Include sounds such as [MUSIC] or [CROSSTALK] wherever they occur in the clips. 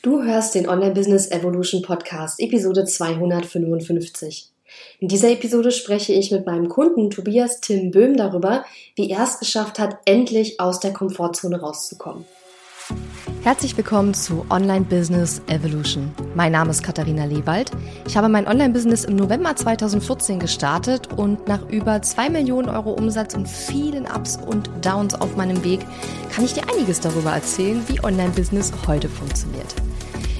Du hörst den Online Business Evolution Podcast, Episode 255. In dieser Episode spreche ich mit meinem Kunden Tobias Tim Böhm darüber, wie er es geschafft hat, endlich aus der Komfortzone rauszukommen. Herzlich willkommen zu Online Business Evolution. Mein Name ist Katharina Lewald. Ich habe mein Online-Business im November 2014 gestartet und nach über zwei Millionen Euro Umsatz und vielen Ups und Downs auf meinem Weg kann ich dir einiges darüber erzählen, wie Online-Business heute funktioniert.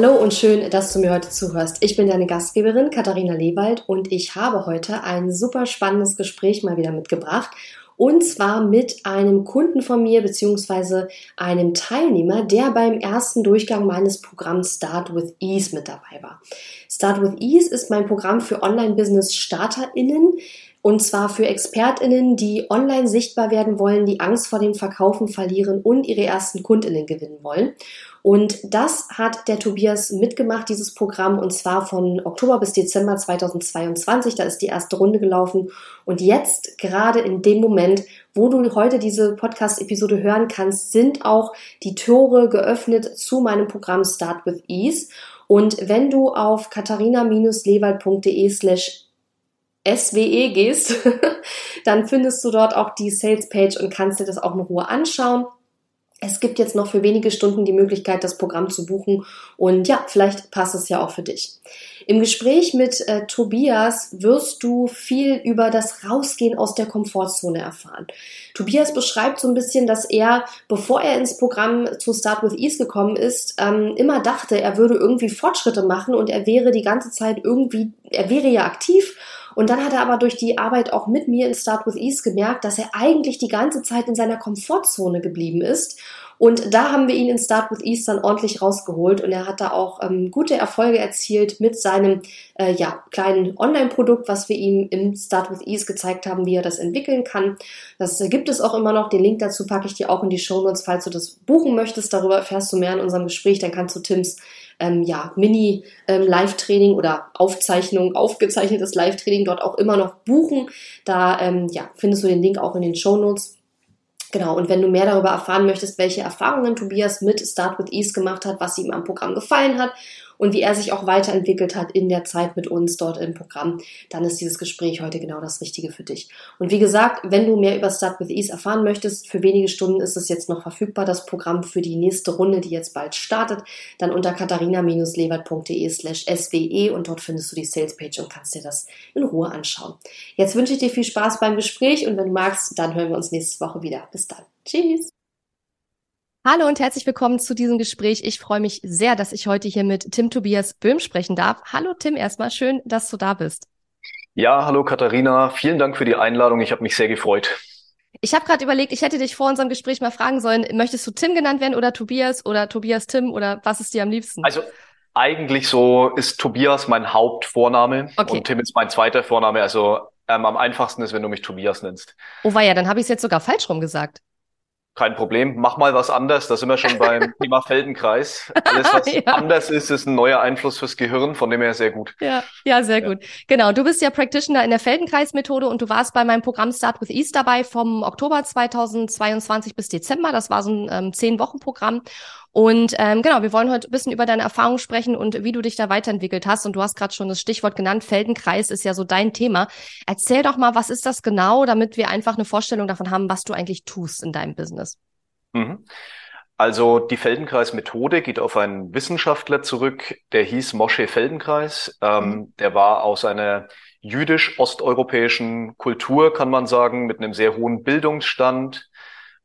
Hallo und schön, dass du mir heute zuhörst. Ich bin deine Gastgeberin Katharina Lewald und ich habe heute ein super spannendes Gespräch mal wieder mitgebracht und zwar mit einem Kunden von mir beziehungsweise einem Teilnehmer, der beim ersten Durchgang meines Programms Start with Ease mit dabei war. Start with Ease ist mein Programm für Online-Business-StarterInnen. Und zwar für ExpertInnen, die online sichtbar werden wollen, die Angst vor dem Verkaufen verlieren und ihre ersten KundInnen gewinnen wollen. Und das hat der Tobias mitgemacht, dieses Programm, und zwar von Oktober bis Dezember 2022. Da ist die erste Runde gelaufen. Und jetzt, gerade in dem Moment, wo du heute diese Podcast-Episode hören kannst, sind auch die Tore geöffnet zu meinem Programm Start with Ease. Und wenn du auf katharina-lewald.de slash SWE gehst, [LAUGHS] dann findest du dort auch die Sales Page und kannst dir das auch in Ruhe anschauen. Es gibt jetzt noch für wenige Stunden die Möglichkeit, das Programm zu buchen und ja, vielleicht passt es ja auch für dich. Im Gespräch mit äh, Tobias wirst du viel über das Rausgehen aus der Komfortzone erfahren. Tobias beschreibt so ein bisschen, dass er, bevor er ins Programm zu Start with Ease gekommen ist, ähm, immer dachte, er würde irgendwie Fortschritte machen und er wäre die ganze Zeit irgendwie, er wäre ja aktiv und dann hat er aber durch die Arbeit auch mit mir in Start with Ease gemerkt, dass er eigentlich die ganze Zeit in seiner Komfortzone geblieben ist. Und da haben wir ihn in Start with Ease dann ordentlich rausgeholt und er hat da auch ähm, gute Erfolge erzielt mit seinem äh, ja, kleinen Online-Produkt, was wir ihm im Start with Ease gezeigt haben, wie er das entwickeln kann. Das gibt es auch immer noch. Den Link dazu packe ich dir auch in die Show Notes, falls du das buchen möchtest. Darüber erfährst du mehr in unserem Gespräch. Dann kannst du Tims ähm, ja, Mini-Live-Training ähm, oder Aufzeichnung, aufgezeichnetes Live-Training dort auch immer noch buchen. Da ähm, ja, findest du den Link auch in den Show Notes. Genau, und wenn du mehr darüber erfahren möchtest, welche Erfahrungen Tobias mit Start with Ease gemacht hat, was ihm am Programm gefallen hat und wie er sich auch weiterentwickelt hat in der Zeit mit uns dort im Programm, dann ist dieses Gespräch heute genau das Richtige für dich. Und wie gesagt, wenn du mehr über Start with Ease erfahren möchtest, für wenige Stunden ist es jetzt noch verfügbar, das Programm für die nächste Runde, die jetzt bald startet, dann unter katharina-lewert.de slash swe und dort findest du die Sales Page und kannst dir das in Ruhe anschauen. Jetzt wünsche ich dir viel Spaß beim Gespräch und wenn du magst, dann hören wir uns nächste Woche wieder. Bis dann. Tschüss. Hallo und herzlich willkommen zu diesem Gespräch. Ich freue mich sehr, dass ich heute hier mit Tim Tobias Böhm sprechen darf. Hallo Tim, erstmal schön, dass du da bist. Ja, hallo Katharina, vielen Dank für die Einladung. Ich habe mich sehr gefreut. Ich habe gerade überlegt, ich hätte dich vor unserem Gespräch mal fragen sollen, möchtest du Tim genannt werden oder Tobias oder Tobias Tim oder was ist dir am liebsten? Also eigentlich so ist Tobias mein Hauptvorname okay. und Tim ist mein zweiter Vorname. Also ähm, am einfachsten ist, wenn du mich Tobias nennst. Oh war ja, dann habe ich es jetzt sogar falsch rum gesagt. Kein Problem, mach mal was anders. Da sind wir schon beim [LAUGHS] Thema Feldenkreis. Alles, was ja. anders ist, ist ein neuer Einfluss fürs Gehirn, von dem her sehr gut. Ja, ja, sehr ja. gut. Genau, du bist ja Practitioner in der Feldenkreis-Methode und du warst bei meinem Programm Start with Ease dabei vom Oktober 2022 bis Dezember. Das war so ein ähm, Zehn-Wochen-Programm. Und ähm, genau, wir wollen heute ein bisschen über deine Erfahrung sprechen und wie du dich da weiterentwickelt hast. Und du hast gerade schon das Stichwort genannt, Feldenkreis ist ja so dein Thema. Erzähl doch mal, was ist das genau, damit wir einfach eine Vorstellung davon haben, was du eigentlich tust in deinem Business. Mhm. Also die Feldenkreis-Methode geht auf einen Wissenschaftler zurück, der hieß Moshe Feldenkreis. Ähm, mhm. Der war aus einer jüdisch-osteuropäischen Kultur, kann man sagen, mit einem sehr hohen Bildungsstand,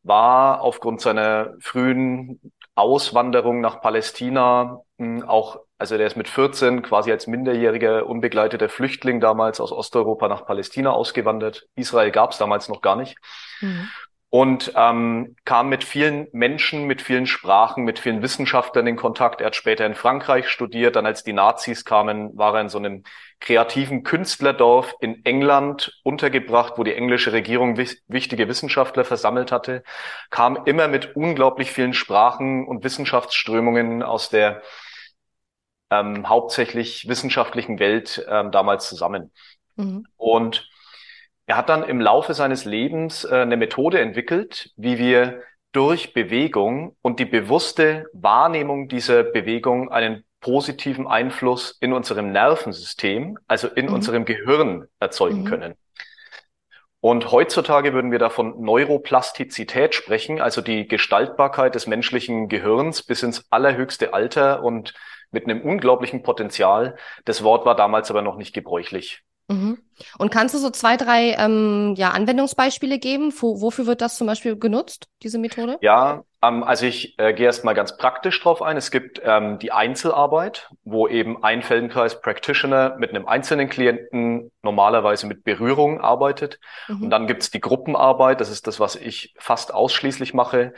war aufgrund seiner frühen Auswanderung nach Palästina, hm, auch, also der ist mit 14 quasi als minderjähriger unbegleiteter Flüchtling damals aus Osteuropa nach Palästina ausgewandert. Israel gab es damals noch gar nicht. Mhm. und ähm, kam mit vielen Menschen, mit vielen Sprachen, mit vielen Wissenschaftlern in Kontakt. Er hat später in Frankreich studiert. Dann, als die Nazis kamen, war er in so einem kreativen Künstlerdorf in England untergebracht, wo die englische Regierung wichtige Wissenschaftler versammelt hatte. Kam immer mit unglaublich vielen Sprachen und Wissenschaftsströmungen aus der ähm, hauptsächlich wissenschaftlichen Welt ähm, damals zusammen. Mhm. Und er hat dann im Laufe seines Lebens äh, eine Methode entwickelt, wie wir durch Bewegung und die bewusste Wahrnehmung dieser Bewegung einen positiven Einfluss in unserem Nervensystem, also in mhm. unserem Gehirn erzeugen mhm. können. Und heutzutage würden wir davon Neuroplastizität sprechen, also die Gestaltbarkeit des menschlichen Gehirns bis ins allerhöchste Alter und mit einem unglaublichen Potenzial. Das Wort war damals aber noch nicht gebräuchlich. Mhm. Und kannst du so zwei, drei ähm, ja, Anwendungsbeispiele geben? Wo, wofür wird das zum Beispiel genutzt, diese Methode? Ja, ähm, also ich äh, gehe erst mal ganz praktisch drauf ein. Es gibt ähm, die Einzelarbeit, wo eben ein Feldenkreis Practitioner mit einem einzelnen Klienten normalerweise mit Berührung arbeitet. Mhm. Und dann gibt's die Gruppenarbeit, das ist das, was ich fast ausschließlich mache.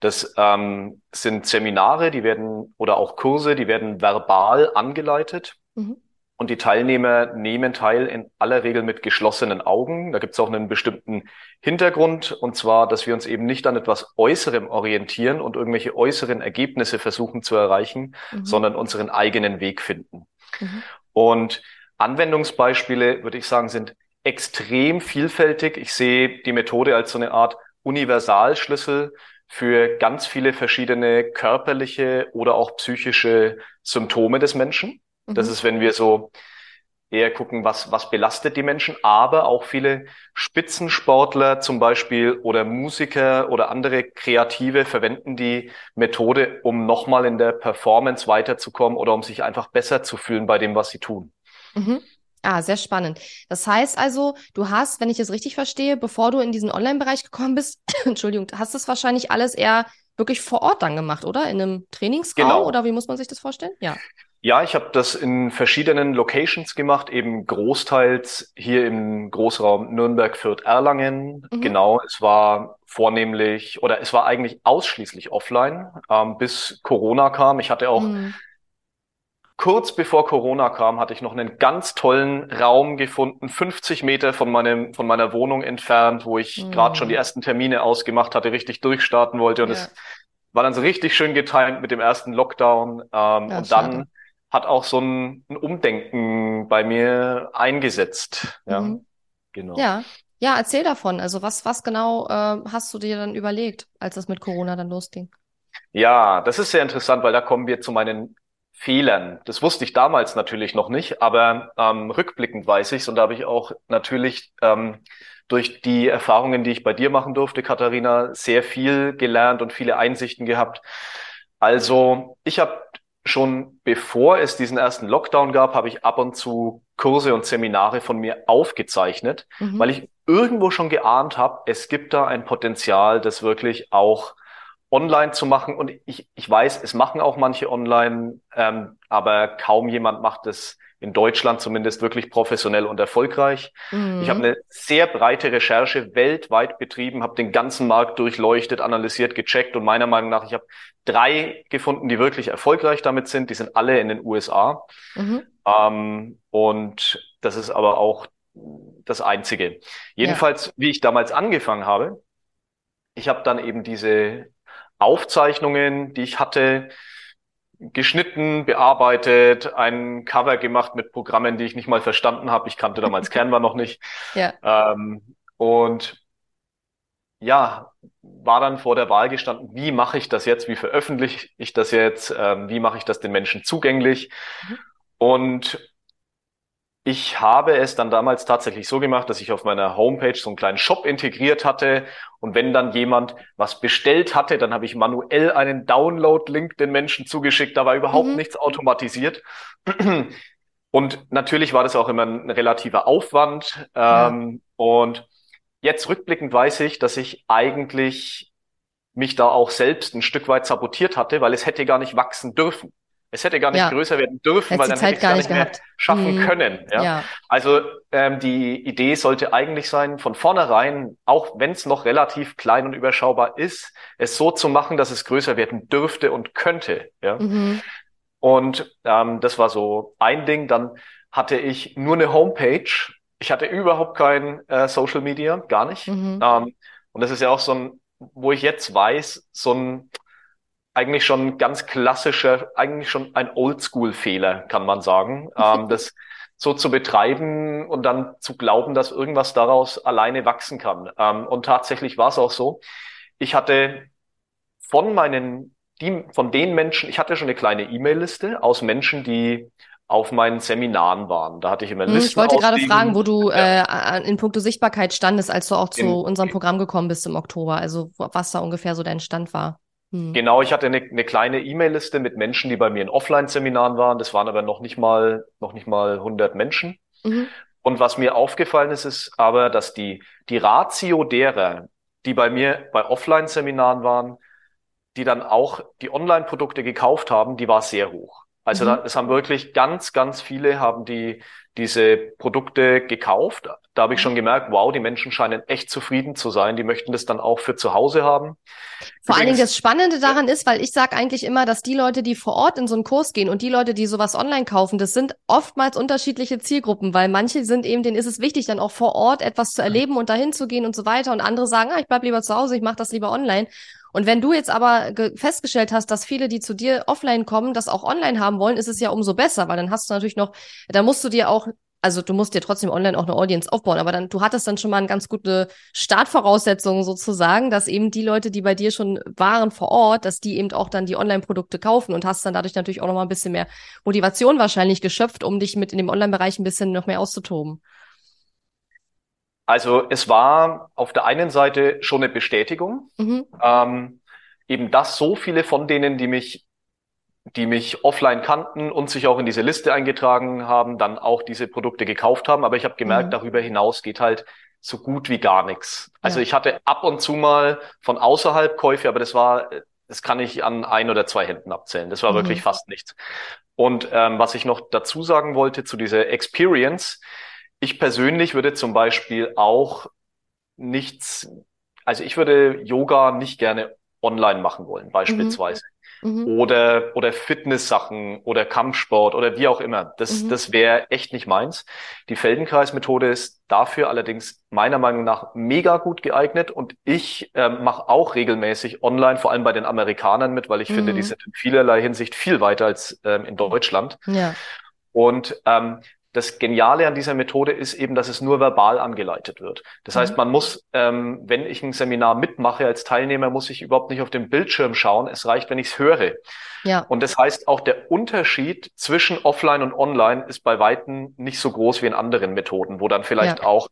Das ähm, sind Seminare, die werden oder auch Kurse, die werden verbal angeleitet. Mhm. Und die Teilnehmer nehmen teil in aller Regel mit geschlossenen Augen. Da gibt es auch einen bestimmten Hintergrund, und zwar, dass wir uns eben nicht an etwas Äußerem orientieren und irgendwelche äußeren Ergebnisse versuchen zu erreichen, mhm. sondern unseren eigenen Weg finden. Mhm. Und Anwendungsbeispiele, würde ich sagen, sind extrem vielfältig. Ich sehe die Methode als so eine Art Universalschlüssel für ganz viele verschiedene körperliche oder auch psychische Symptome des Menschen. Das mhm. ist, wenn wir so eher gucken, was, was belastet die Menschen, aber auch viele Spitzensportler zum Beispiel oder Musiker oder andere Kreative verwenden die Methode, um nochmal in der Performance weiterzukommen oder um sich einfach besser zu fühlen bei dem, was sie tun. Mhm. Ah, sehr spannend. Das heißt also, du hast, wenn ich es richtig verstehe, bevor du in diesen Online-Bereich gekommen bist, [CLEARS THROAT] Entschuldigung, hast es wahrscheinlich alles eher wirklich vor Ort dann gemacht, oder? In einem Trainingsraum genau. oder wie muss man sich das vorstellen? Ja. Ja, ich habe das in verschiedenen Locations gemacht, eben großteils hier im Großraum Nürnberg, Fürth, Erlangen. Mhm. Genau, es war vornehmlich oder es war eigentlich ausschließlich offline, ähm, bis Corona kam. Ich hatte auch mhm. kurz bevor Corona kam, hatte ich noch einen ganz tollen Raum gefunden, 50 Meter von meinem von meiner Wohnung entfernt, wo ich mhm. gerade schon die ersten Termine ausgemacht hatte, richtig durchstarten wollte und ja. es war dann so richtig schön getimt mit dem ersten Lockdown. Ähm, und schade. Hat auch so ein, ein Umdenken bei mir eingesetzt. Ja, mhm. genau. Ja. Ja, erzähl davon. Also was, was genau äh, hast du dir dann überlegt, als das mit Corona dann losging? Ja, das ist sehr interessant, weil da kommen wir zu meinen Fehlern. Das wusste ich damals natürlich noch nicht, aber ähm, rückblickend weiß ich's und da habe ich auch natürlich ähm, durch die Erfahrungen, die ich bei dir machen durfte, Katharina, sehr viel gelernt und viele Einsichten gehabt. Also ich habe schon bevor es diesen ersten Lockdown gab, habe ich ab und zu Kurse und Seminare von mir aufgezeichnet, mhm. weil ich irgendwo schon geahnt habe, es gibt da ein Potenzial, das wirklich auch online zu machen. Und ich, ich weiß, es machen auch manche online, ähm, aber kaum jemand macht es in Deutschland zumindest wirklich professionell und erfolgreich. Mhm. Ich habe eine sehr breite Recherche weltweit betrieben, habe den ganzen Markt durchleuchtet, analysiert, gecheckt und meiner Meinung nach, ich habe drei gefunden, die wirklich erfolgreich damit sind. Die sind alle in den USA. Mhm. Ähm, und das ist aber auch das Einzige. Jedenfalls, ja. wie ich damals angefangen habe, ich habe dann eben diese Aufzeichnungen, die ich hatte, geschnitten, bearbeitet, ein Cover gemacht mit Programmen, die ich nicht mal verstanden habe. Ich kannte damals [LAUGHS] Canva noch nicht. Ja. Ähm, und ja, war dann vor der Wahl gestanden, wie mache ich das jetzt, wie veröffentliche ich das jetzt, ähm, wie mache ich das den Menschen zugänglich. Mhm. Und ich habe es dann damals tatsächlich so gemacht, dass ich auf meiner Homepage so einen kleinen Shop integriert hatte. Und wenn dann jemand was bestellt hatte, dann habe ich manuell einen Download-Link den Menschen zugeschickt. Da war überhaupt mhm. nichts automatisiert. Und natürlich war das auch immer ein relativer Aufwand. Ja. Ähm, und jetzt rückblickend weiß ich, dass ich eigentlich mich da auch selbst ein Stück weit sabotiert hatte, weil es hätte gar nicht wachsen dürfen. Es hätte gar nicht ja. größer werden dürfen, weil dann Zeit hätte ich gar nicht, gar nicht mehr schaffen mhm. können. Ja? ja. Also ähm, die Idee sollte eigentlich sein, von vornherein, auch wenn es noch relativ klein und überschaubar ist, es so zu machen, dass es größer werden dürfte und könnte. Ja? Mhm. Und ähm, das war so ein Ding. Dann hatte ich nur eine Homepage. Ich hatte überhaupt kein äh, Social Media, gar nicht. Mhm. Ähm, und das ist ja auch so ein, wo ich jetzt weiß, so ein eigentlich schon ganz klassischer, eigentlich schon ein Oldschool-Fehler, kann man sagen. [LAUGHS] ähm, das so zu betreiben und dann zu glauben, dass irgendwas daraus alleine wachsen kann. Ähm, und tatsächlich war es auch so. Ich hatte von meinen, die, von den Menschen, ich hatte schon eine kleine E-Mail-Liste aus Menschen, die auf meinen Seminaren waren. Da hatte ich immer hm, Listen Ich wollte gerade fragen, wo du ja. äh, in puncto Sichtbarkeit standest, als du auch zu in, unserem Programm gekommen bist im Oktober. Also was da ungefähr so dein Stand war. Hm. Genau, ich hatte eine, eine kleine E-Mail-Liste mit Menschen, die bei mir in Offline-Seminaren waren. Das waren aber noch nicht mal, noch nicht mal 100 Menschen. Mhm. Und was mir aufgefallen ist, ist aber, dass die, die Ratio derer, die bei mir bei Offline-Seminaren waren, die dann auch die Online-Produkte gekauft haben, die war sehr hoch. Also mhm. da, es haben wirklich ganz, ganz viele haben die diese Produkte gekauft. Da habe ich schon gemerkt, wow, die Menschen scheinen echt zufrieden zu sein. Die möchten das dann auch für zu Hause haben. Vor allen Dingen das Spannende daran ist, weil ich sage eigentlich immer, dass die Leute, die vor Ort in so einen Kurs gehen und die Leute, die sowas online kaufen, das sind oftmals unterschiedliche Zielgruppen, weil manche sind eben, denen ist es wichtig, dann auch vor Ort etwas zu erleben und dahin zu gehen und so weiter. Und andere sagen, ah, ich bleib lieber zu Hause, ich mache das lieber online. Und wenn du jetzt aber festgestellt hast, dass viele, die zu dir offline kommen, das auch online haben wollen, ist es ja umso besser, weil dann hast du natürlich noch, da musst du dir auch also du musst dir trotzdem online auch eine Audience aufbauen, aber dann, du hattest dann schon mal eine ganz gute Startvoraussetzung sozusagen, dass eben die Leute, die bei dir schon waren vor Ort, dass die eben auch dann die Online-Produkte kaufen und hast dann dadurch natürlich auch noch mal ein bisschen mehr Motivation wahrscheinlich geschöpft, um dich mit in dem Online-Bereich ein bisschen noch mehr auszutoben. Also es war auf der einen Seite schon eine Bestätigung, mhm. ähm, eben dass so viele von denen, die mich, die mich offline kannten und sich auch in diese Liste eingetragen haben, dann auch diese Produkte gekauft haben. Aber ich habe gemerkt, mhm. darüber hinaus geht halt so gut wie gar nichts. Also ja. ich hatte ab und zu mal von außerhalb Käufe, aber das war, das kann ich an ein oder zwei Händen abzählen. Das war mhm. wirklich fast nichts. Und ähm, was ich noch dazu sagen wollte zu dieser Experience, ich persönlich würde zum Beispiel auch nichts, also ich würde Yoga nicht gerne online machen wollen, beispielsweise. Mhm. mhm. Oder, oder Fitness-Sachen oder Kampfsport oder wie auch immer. Das, mhm. das wäre echt nicht meins. Die Feldenkreis-Methode ist dafür allerdings meiner Meinung nach mega gut geeignet und ich äh, mache auch regelmäßig online, vor allem bei den Amerikanern mit, weil ich mhm. finde, die sind in vielerlei Hinsicht viel weiter als ähm, in Deutschland. Ja. Und ähm, das Geniale an dieser Methode ist eben, dass es nur verbal angeleitet wird. Das mhm. heißt, man muss, ähm, wenn ich ein Seminar mitmache als Teilnehmer, muss ich überhaupt nicht auf den Bildschirm schauen. Es reicht, wenn ich es höre. Ja. Und das heißt, auch der Unterschied zwischen Offline und Online ist bei Weitem nicht so groß wie in anderen Methoden, wo dann vielleicht ja. auch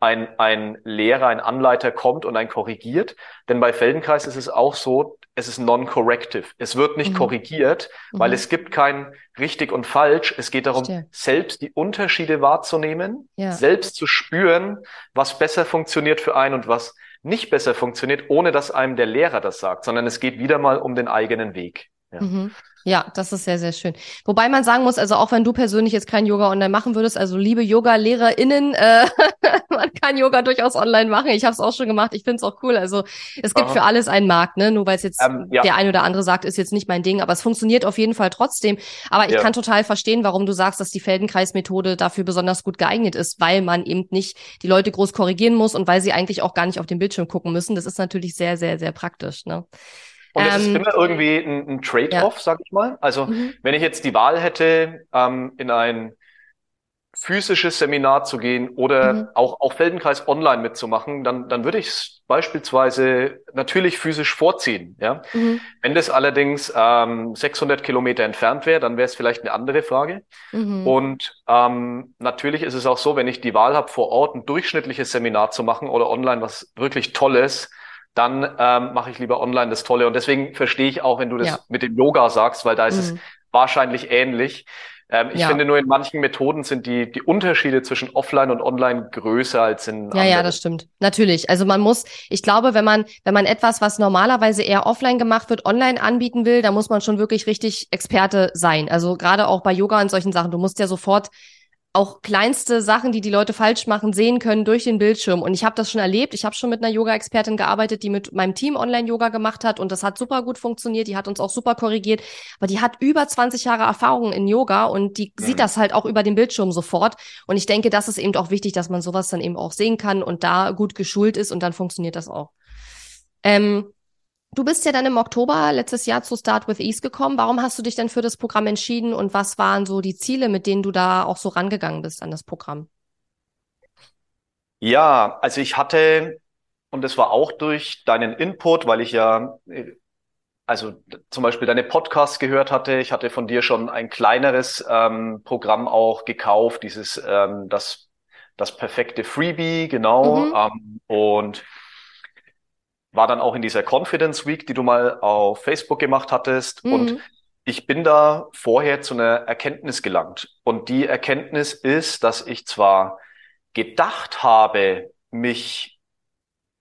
ein, ein Lehrer, ein Anleiter kommt und ein korrigiert. Denn bei Feldenkreis ist es auch so, es ist non-corrective. Es wird nicht mhm. korrigiert, weil mhm. es gibt kein richtig und falsch. Es geht darum, Verstehe. selbst die Unterschiede wahrzunehmen, ja. selbst zu spüren, was besser funktioniert für einen und was nicht besser funktioniert, ohne dass einem der Lehrer das sagt, sondern es geht wieder mal um den eigenen Weg. Ja. Mhm. Ja, das ist sehr, sehr schön. Wobei man sagen muss, also auch wenn du persönlich jetzt kein Yoga online machen würdest, also liebe Yoga-LehrerInnen, äh, [LAUGHS] man kann Yoga durchaus online machen. Ich habe es auch schon gemacht. Ich finde es auch cool. Also es gibt Aha. für alles einen Markt, ne? Nur weil es jetzt ähm, ja. der ein oder andere sagt, ist jetzt nicht mein Ding, aber es funktioniert auf jeden Fall trotzdem. Aber ich ja. kann total verstehen, warum du sagst, dass die Feldenkreis-Methode dafür besonders gut geeignet ist, weil man eben nicht die Leute groß korrigieren muss und weil sie eigentlich auch gar nicht auf den Bildschirm gucken müssen. Das ist natürlich sehr, sehr, sehr praktisch. Ne? Und es ähm, ist immer irgendwie ein, ein Trade-off, ja. sag ich mal. Also mhm. wenn ich jetzt die Wahl hätte, ähm, in ein physisches Seminar zu gehen oder mhm. auch, auch Feldenkreis online mitzumachen, dann, dann würde ich es beispielsweise natürlich physisch vorziehen. Ja? Mhm. Wenn das allerdings ähm, 600 Kilometer entfernt wäre, dann wäre es vielleicht eine andere Frage. Mhm. Und ähm, natürlich ist es auch so, wenn ich die Wahl habe, vor Ort ein durchschnittliches Seminar zu machen oder online was wirklich Tolles, dann ähm, mache ich lieber online das Tolle. Und deswegen verstehe ich auch, wenn du das ja. mit dem Yoga sagst, weil da ist mhm. es wahrscheinlich ähnlich. Ähm, ich Ja. finde nur in manchen Methoden sind die, die Unterschiede zwischen offline und online größer als in Ja, ja, anderen. das stimmt. Natürlich. Also man muss, ich glaube, wenn man, wenn man etwas, was normalerweise eher offline gemacht wird, online anbieten will, dann muss man schon wirklich richtig Experte sein. Also gerade auch bei Yoga und solchen Sachen. Du musst ja sofort auch kleinste Sachen, die die Leute falsch machen, sehen können durch den Bildschirm. Und ich habe das schon erlebt. Ich habe schon mit einer Yoga-Expertin gearbeitet, die mit meinem Team Online-Yoga gemacht hat. Und das hat super gut funktioniert. Die hat uns auch super korrigiert. Aber die hat über 20 Jahre Erfahrung in Yoga und die Mhm. sieht das halt auch über den Bildschirm sofort. Und ich denke, das ist eben auch wichtig, dass man sowas dann eben auch sehen kann und da gut geschult ist und dann funktioniert das auch. Ähm, du bist ja dann im Oktober letztes Jahr zu Start with Ease gekommen. Warum hast du dich denn für das Programm entschieden und was waren so die Ziele, mit denen du da auch so rangegangen bist an das Programm? Ja, also ich hatte, und das war auch durch deinen Input, weil ich ja, äh, also zum Beispiel deine Podcasts gehört hatte. Ich hatte von dir schon ein kleineres ähm, Programm auch gekauft, dieses ähm, das das perfekte Freebie, genau. Mhm. Ähm, und war dann auch in dieser Confidence Week, die du mal auf Facebook gemacht hattest. Und Mhm. ich bin da vorher zu einer Erkenntnis gelangt. Und die Erkenntnis ist, dass ich zwar gedacht habe, mich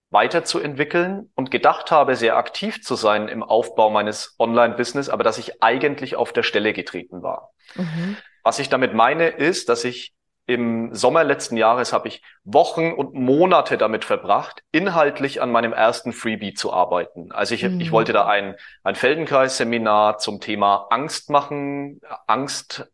weiterzuentwickeln und gedacht habe, sehr aktiv zu sein im Aufbau meines Online-Business, aber dass ich eigentlich auf der Stelle getreten war. Mhm. Was ich damit meine, ist, dass ich im Sommer letzten Jahres habe ich Wochen und Monate damit verbracht, inhaltlich an meinem ersten Freebie zu arbeiten. Also ich, Mhm. ich wollte da ein, ein Feldenkreis-Seminar zum Thema Angst machen, Angst,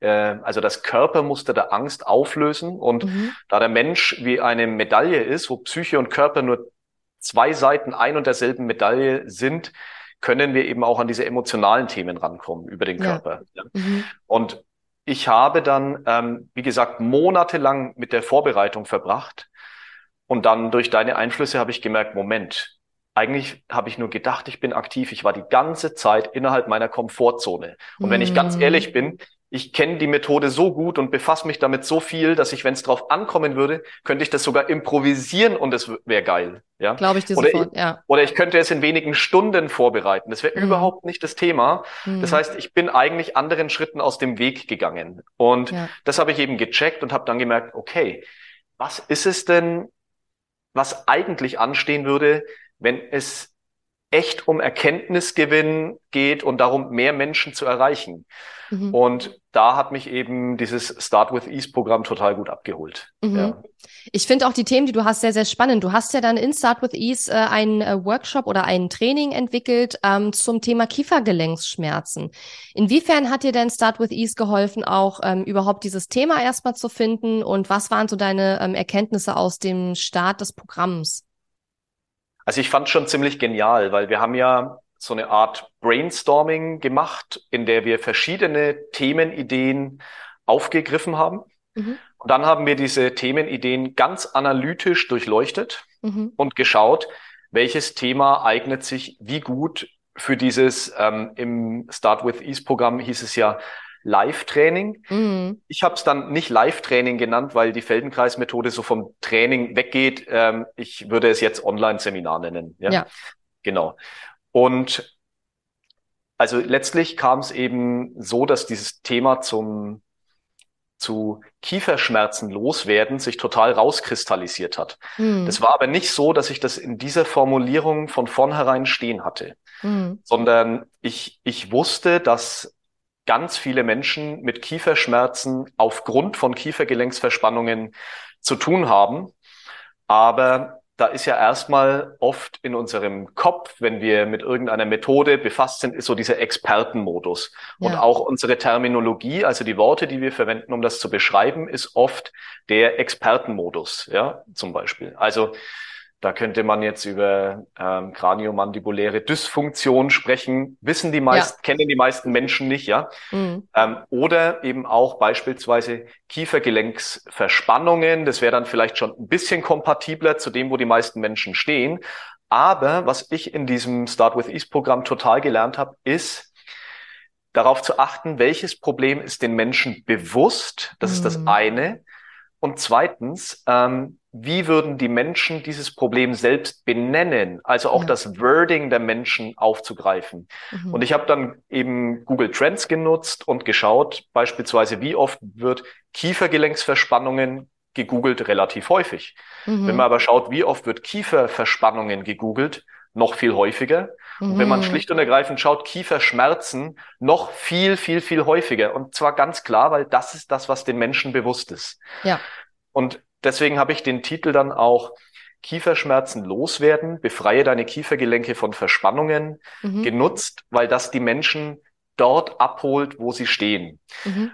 äh, also das Körpermuster der Angst auflösen. Und Mhm. da der Mensch wie eine Medaille ist, wo Psyche und Körper nur zwei Seiten ein und derselben Medaille sind, können wir eben auch an diese emotionalen Themen rankommen über den. Körper. Ja. Mhm. Und ich habe dann, ähm, wie gesagt, monatelang mit der Vorbereitung verbracht. Und dann durch deine Einflüsse habe ich gemerkt, Moment, eigentlich habe ich nur gedacht, ich bin aktiv. Ich war die ganze Zeit innerhalb meiner Komfortzone. Und wenn ich ganz Mhm. ehrlich bin, ich kenne die Methode so gut und befasse mich damit so viel, dass ich, wenn es drauf ankommen würde, könnte ich das sogar improvisieren und es wäre geil. Ja? Glaube ich dir Oder sofort, ja. Oder ich könnte es in wenigen Stunden vorbereiten. Das wäre Mhm. überhaupt nicht das Thema. Mhm. Das heißt, ich bin eigentlich anderen Schritten aus dem Weg gegangen. Und ja. das habe ich eben gecheckt und habe dann gemerkt, okay, was ist es denn, was eigentlich anstehen würde, wenn es echt um Erkenntnisgewinn geht und darum, mehr Menschen zu erreichen? Mhm. Und da hat mich eben dieses Start with Ease Programm total gut abgeholt. Mhm. Ja. Ich finde auch die Themen, die du hast, sehr, sehr spannend. Du hast ja dann in Start with Ease äh, einen äh, Workshop oder ein Training entwickelt ähm, zum Thema Kiefergelenksschmerzen. Inwiefern hat dir denn Start with Ease geholfen, auch ähm, überhaupt dieses Thema erstmal zu finden? Und was waren so deine ähm, Erkenntnisse aus dem Start des Programms? Also ich fand schon ziemlich genial, weil wir haben ja so eine Art Brainstorming gemacht, in der wir verschiedene Themenideen aufgegriffen haben. Mhm. Und dann haben wir diese Themenideen ganz analytisch durchleuchtet Mhm. und geschaut, welches Thema eignet sich wie gut für dieses, ähm, im Start with Ease Programm hieß es ja Live-Training. Mhm. Ich habe es dann nicht Live-Training genannt, weil die Feldenkreis-Methode so vom Training weggeht. Ähm, ich würde es jetzt Online-Seminar nennen. Ja? Ja. Genau. Und also letztlich kam es eben so, dass dieses Thema zum zu Kieferschmerzen loswerden sich total rauskristallisiert hat. Mhm. Das war aber nicht so, dass ich das in dieser Formulierung von vornherein stehen hatte, Mhm. sondern ich, ich wusste, dass ganz viele Menschen mit Kieferschmerzen aufgrund von Kiefergelenksverspannungen zu tun haben. Aber da ist ja erstmal oft in unserem Kopf, wenn wir mit irgendeiner Methode befasst sind, ist so dieser Expertenmodus. Und Ja. auch unsere Terminologie, also die Worte, die wir verwenden, um das zu beschreiben, ist oft der Expertenmodus, ja, zum Beispiel. Also da könnte man jetzt über ähm, kraniomandibuläre Dysfunktion sprechen, wissen die meisten, kennen die meisten Menschen nicht, ja. Mhm. Ähm, oder eben auch beispielsweise Kiefergelenksverspannungen. Das wäre dann vielleicht schon ein bisschen kompatibler zu dem, wo die meisten Menschen stehen. Aber was ich in diesem Start with Ease Programm total gelernt habe, ist darauf zu achten, welches Problem ist den Menschen bewusst. Das ist das Mhm. eine. Und zweitens, ähm, wie würden die Menschen dieses Problem selbst benennen, also auch ja. das Wording der Menschen aufzugreifen. Mhm. Und ich habe dann eben Google Trends genutzt und geschaut, beispielsweise, wie oft wird Kiefergelenksverspannungen gegoogelt, relativ häufig. Mhm. Wenn man aber schaut, wie oft wird Kieferverspannungen gegoogelt, noch viel häufiger. Mhm. Und wenn man mhm. schlicht und ergreifend schaut, Kieferschmerzen noch viel, viel, viel häufiger. Und zwar ganz klar, weil das ist das, was den Menschen bewusst ist. Ja. Und deswegen habe ich den Titel dann auch Kieferschmerzen loswerden, befreie deine Kiefergelenke von Verspannungen mhm. genutzt, weil das die Menschen dort abholt, wo sie stehen. Mhm.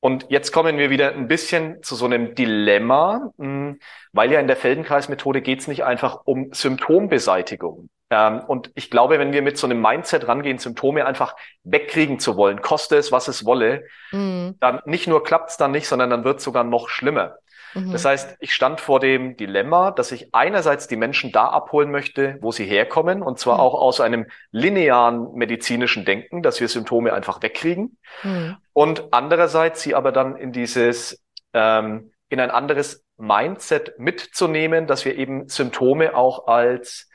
Und jetzt kommen wir wieder ein bisschen zu so einem Dilemma, hm, weil ja in der Feldenkreismethode geht es nicht einfach um Symptombeseitigung. Ähm, und ich glaube, wenn wir mit so einem Mindset rangehen, Symptome einfach wegkriegen zu wollen, koste es, was es wolle, mhm. dann nicht nur klappt es dann nicht, sondern dann wird es sogar noch schlimmer. Mhm. Das heißt, ich stand vor dem Dilemma, dass ich einerseits die Menschen da abholen möchte, wo sie herkommen, und zwar mhm. auch aus einem linearen medizinischen Denken, dass wir Symptome einfach wegkriegen, mhm. und andererseits sie aber dann in dieses, ähm, in ein anderes Mindset mitzunehmen, dass wir eben Symptome auch als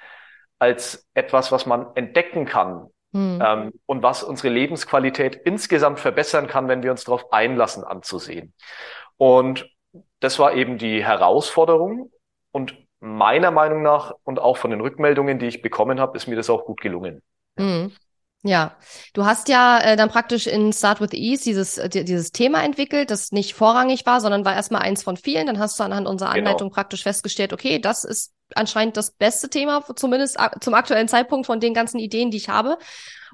als etwas, was man entdecken kann, hm. ähm, und was unsere Lebensqualität insgesamt verbessern kann, wenn wir uns darauf einlassen, anzusehen. Und das war eben die Herausforderung. Und meiner Meinung nach und auch von den Rückmeldungen, die ich bekommen habe, ist mir das auch gut gelungen. Mhm. Ja, du hast ja äh, dann praktisch in Start with Ease dieses, äh, dieses Thema entwickelt, das nicht vorrangig war, sondern war erstmal eins von vielen. Dann hast du anhand unserer genau. Anleitung genau. praktisch festgestellt, okay, das ist anscheinend das beste Thema, zumindest zum aktuellen Zeitpunkt von den ganzen Ideen, die ich habe.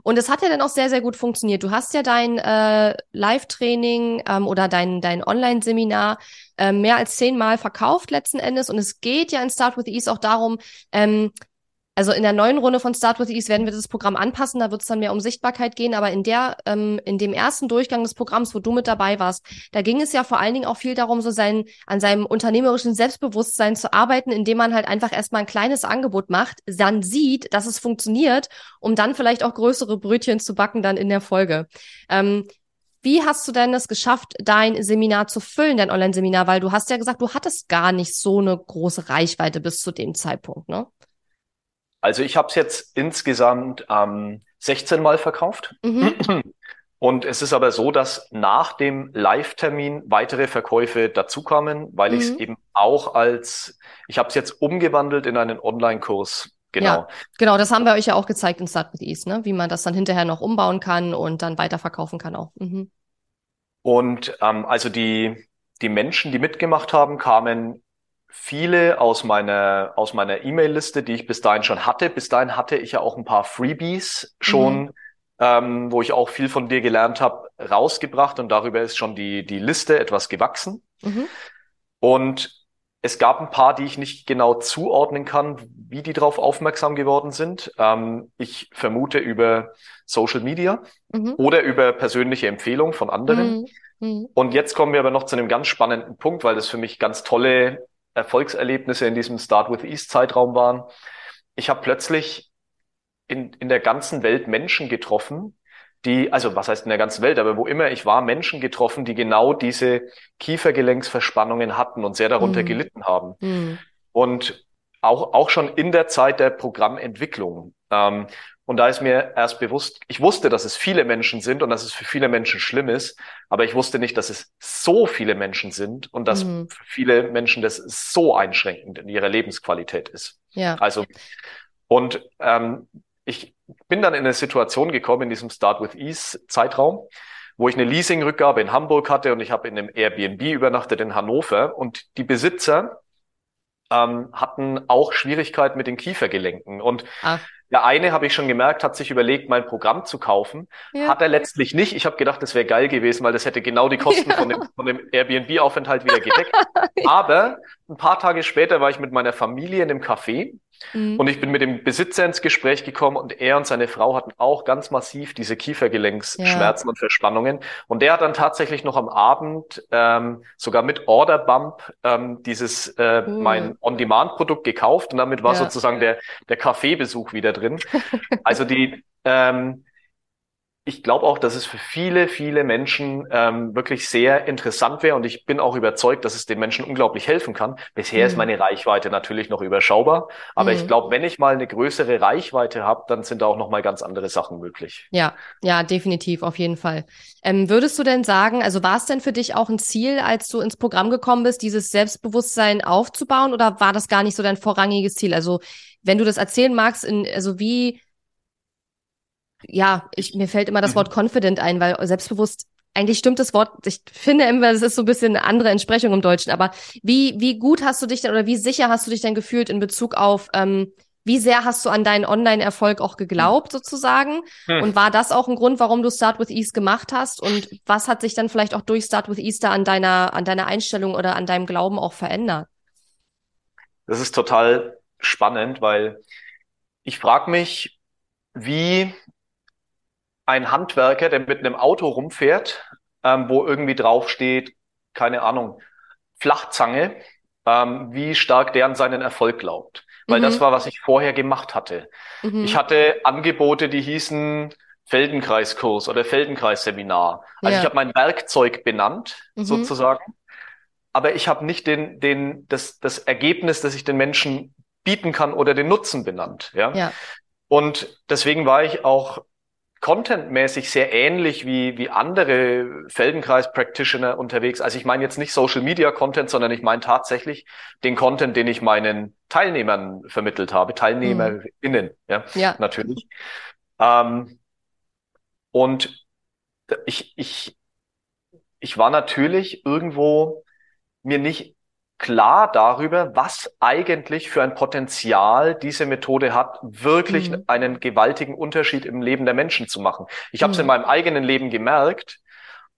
Und es hat ja dann auch sehr, sehr gut funktioniert. Du hast ja dein äh, Live-Training ähm, oder dein, dein Online-Seminar äh, mehr als zehnmal verkauft letzten Endes. Und es geht ja in Start with Ease auch darum, ähm, also in der neuen Runde von Start with Ease werden wir das Programm anpassen, da wird es dann mehr um Sichtbarkeit gehen, aber in der, ähm, in dem ersten Durchgang des Programms, wo du mit dabei warst, da ging es ja vor allen Dingen auch viel darum, so sein, an seinem unternehmerischen Selbstbewusstsein zu arbeiten, indem man halt einfach erstmal ein kleines Angebot macht, dann sieht, dass es funktioniert, um dann vielleicht auch größere Brötchen zu backen dann in der Folge. Ähm, wie hast du denn es geschafft, dein Seminar zu füllen, dein Online-Seminar? Weil du hast ja gesagt, du hattest gar nicht so eine große Reichweite bis zu dem Zeitpunkt, ne? Also ich habe es jetzt insgesamt ähm, 16 Mal verkauft. Mhm. [CLEARS THROAT] Und es ist aber so, dass nach dem Live-Termin weitere Verkäufe dazukommen, weil mhm. ich es eben auch als, ich habe es jetzt umgewandelt in einen Online-Kurs. Genau. Ja, genau, das haben wir euch ja auch gezeigt in Start with Ease, ne? wie man das dann hinterher noch umbauen kann und dann weiterverkaufen kann auch. Mhm. Und ähm, also die, die Menschen, die mitgemacht haben, kamen viele aus meiner aus meiner E-Mail-Liste, die ich bis dahin schon hatte. Bis dahin hatte ich ja auch ein paar Freebies schon, mhm. ähm, wo ich auch viel von dir gelernt habe, rausgebracht und darüber ist schon die die Liste etwas gewachsen. Mhm. Und es gab ein paar, die ich nicht genau zuordnen kann, wie die darauf aufmerksam geworden sind. Ähm, ich vermute über Social Media mhm. oder über persönliche Empfehlungen von anderen. Mhm. mhm. Und jetzt kommen wir aber noch zu einem ganz spannenden Punkt, weil das für mich ganz tolle Erfolgserlebnisse in diesem Start with East Zeitraum waren. Ich habe plötzlich in, in der ganzen Welt Menschen getroffen, die, also was heißt in der ganzen Welt, aber wo immer ich war, Menschen getroffen, die genau diese Kiefergelenksverspannungen hatten und sehr darunter mhm. gelitten haben. Mhm. Und auch, auch schon in der Zeit der Programmentwicklung. Ähm, und da ist mir erst bewusst, ich wusste, dass es viele Menschen sind und dass es für viele Menschen schlimm ist, aber ich wusste nicht, dass es so viele Menschen sind und dass mhm. viele Menschen das so einschränkend in ihrer Lebensqualität ist. Ja. Also, und ähm, ich bin dann in eine Situation gekommen in diesem Start with Ease Zeitraum, wo ich eine Leasingrückgabe in Hamburg hatte und ich habe in einem Airbnb übernachtet in Hannover und die Besitzer ähm, hatten auch Schwierigkeiten mit den Kiefergelenken und Ach. Der eine, habe ich schon gemerkt, hat sich überlegt, mein Programm zu kaufen. Ja. Hat er letztlich nicht. Ich habe gedacht, das wäre geil gewesen, weil das hätte genau die Kosten ja. von dem, von dem Airbnb-Aufenthalt wieder gedeckt. [LAUGHS] Aber ein paar Tage später war ich mit meiner Familie in einem Café Mhm. Und ich bin mit dem Besitzer ins Gespräch gekommen und er und seine Frau hatten auch ganz massiv diese Kiefergelenksschmerzen ja. und Verspannungen. Und der hat dann tatsächlich noch am Abend ähm, sogar mit Order Bump ähm, dieses äh, mhm. mein On-Demand-Produkt gekauft und damit war ja. sozusagen der, der Kaffeebesuch wieder drin. also die ähm, ich glaube auch, dass es für viele, viele Menschen ähm, wirklich sehr interessant wäre und ich bin auch überzeugt, dass es den Menschen unglaublich helfen kann. Bisher mhm. ist meine Reichweite natürlich noch überschaubar, aber mhm. ich glaube, wenn ich mal eine größere Reichweite habe, dann sind da auch noch mal ganz andere Sachen möglich. Ja, ja, definitiv, auf jeden Fall. Ähm, würdest du denn sagen, also war es denn für dich auch ein Ziel, als du ins Programm gekommen bist, dieses Selbstbewusstsein aufzubauen oder war das gar nicht so dein vorrangiges Ziel? Also wenn du das erzählen magst, in, also wie ja, ich, mir fällt immer das Wort mhm. confident ein, weil selbstbewusst, eigentlich stimmt das Wort, ich finde immer, das ist so ein bisschen eine andere Entsprechung im Deutschen, aber wie, wie gut hast du dich denn oder wie sicher hast du dich denn gefühlt in Bezug auf, ähm, wie sehr hast du an deinen Online-Erfolg auch geglaubt, sozusagen? Hm. Und war das auch ein Grund, warum du Start with Ease gemacht hast? Und was hat sich dann vielleicht auch durch Start with Ease da an deiner, an deiner Einstellung oder an deinem Glauben auch verändert? Das ist total spannend, weil ich frage mich, wie ein Handwerker, der mit einem Auto rumfährt, ähm, wo irgendwie draufsteht, keine Ahnung, Flachzange, ähm, wie stark der an seinen Erfolg glaubt. Weil mhm. das war, was ich vorher gemacht hatte. Mhm. Ich hatte Angebote, die hießen Feldenkreiskurs oder Feldenkreisseminar. Also ja. ich habe mein Werkzeug benannt, mhm. sozusagen. Aber ich habe nicht den, den, das, das Ergebnis, das ich den Menschen bieten kann oder den Nutzen benannt. Ja? ja. Und deswegen war ich auch contentmäßig sehr ähnlich wie, wie andere Feldenkreis-Practitioner unterwegs. Also ich meine jetzt nicht Social Media Content, sondern ich meine tatsächlich den Content, den ich meinen Teilnehmern vermittelt habe, TeilnehmerInnen, ja, ja, natürlich. Ähm, und ich, ich, ich war natürlich irgendwo mir nicht klar darüber, was eigentlich für ein Potenzial diese Methode hat, wirklich mhm. einen gewaltigen Unterschied im Leben der Menschen zu machen. Ich habe es mhm. in meinem eigenen Leben gemerkt,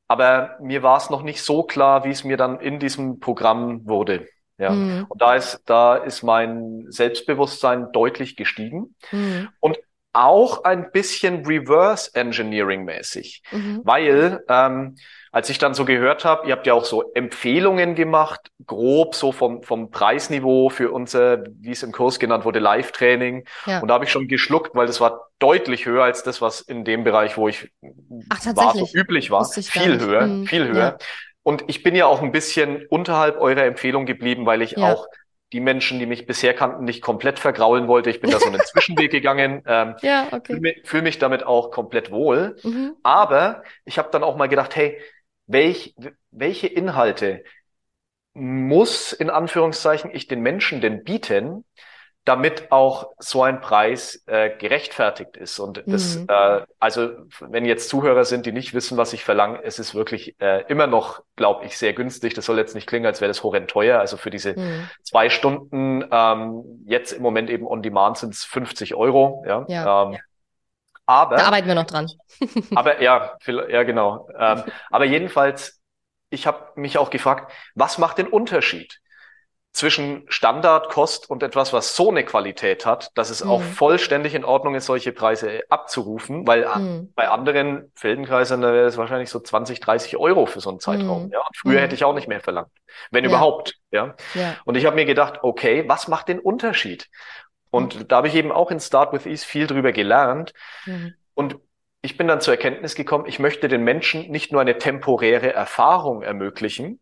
aber mir war es noch nicht so klar, wie es mir dann in diesem Programm wurde. Ja, mhm. und da ist, da ist mein Selbstbewusstsein deutlich gestiegen. Mhm. Und auch ein bisschen Reverse Engineering mäßig, mhm. weil ähm, als ich dann so gehört habe, ihr habt ja auch so Empfehlungen gemacht, grob so vom, vom Preisniveau für unser, wie es im Kurs genannt wurde, Live-Training. Ja. Und da habe ich schon geschluckt, weil das war deutlich höher als das, was in dem Bereich, wo ich Ach, war, so üblich war. Viel höher, mhm. viel höher. Ja. Und ich bin ja auch ein bisschen unterhalb eurer Empfehlung geblieben, weil ich ja. auch die Menschen, die mich bisher kannten, nicht komplett vergraulen wollte. Ich bin da so einen [LAUGHS] Zwischenweg gegangen. Ähm, ja, okay. Fühle mich, fühl mich damit auch komplett wohl. Mhm. Aber ich habe dann auch mal gedacht, hey, welch, welche Inhalte muss in Anführungszeichen ich den Menschen denn bieten, damit auch so ein Preis äh, gerechtfertigt ist. Und das, mhm. äh, also wenn jetzt Zuhörer sind, die nicht wissen, was ich verlange, es ist wirklich äh, immer noch, glaube ich, sehr günstig. Das soll jetzt nicht klingen, als wäre das horrend teuer. Also für diese mhm. zwei Stunden, ähm, jetzt im Moment eben on demand sind es 50 Euro. Ja. ja. Ähm, aber, da arbeiten wir noch dran. [LAUGHS] aber ja, ja genau. Ähm, aber jedenfalls, ich habe mich auch gefragt, was macht den Unterschied zwischen Standard, Kost und etwas, was so eine Qualität hat, dass es mhm. auch vollständig in Ordnung ist, solche Preise abzurufen, weil mhm. bei anderen Feldenkreisen wäre es wahrscheinlich so 20, 30 Euro für so einen Zeitraum. Mhm. Ja, und früher mhm. hätte ich auch nicht mehr verlangt, wenn ja. überhaupt. Ja. ja. Und ich habe mir gedacht, okay, was macht den Unterschied? Und mhm. da habe ich eben auch in Start with Ease viel drüber gelernt. Mhm. Und ich bin dann zur Erkenntnis gekommen, ich möchte den Menschen nicht nur eine temporäre Erfahrung ermöglichen,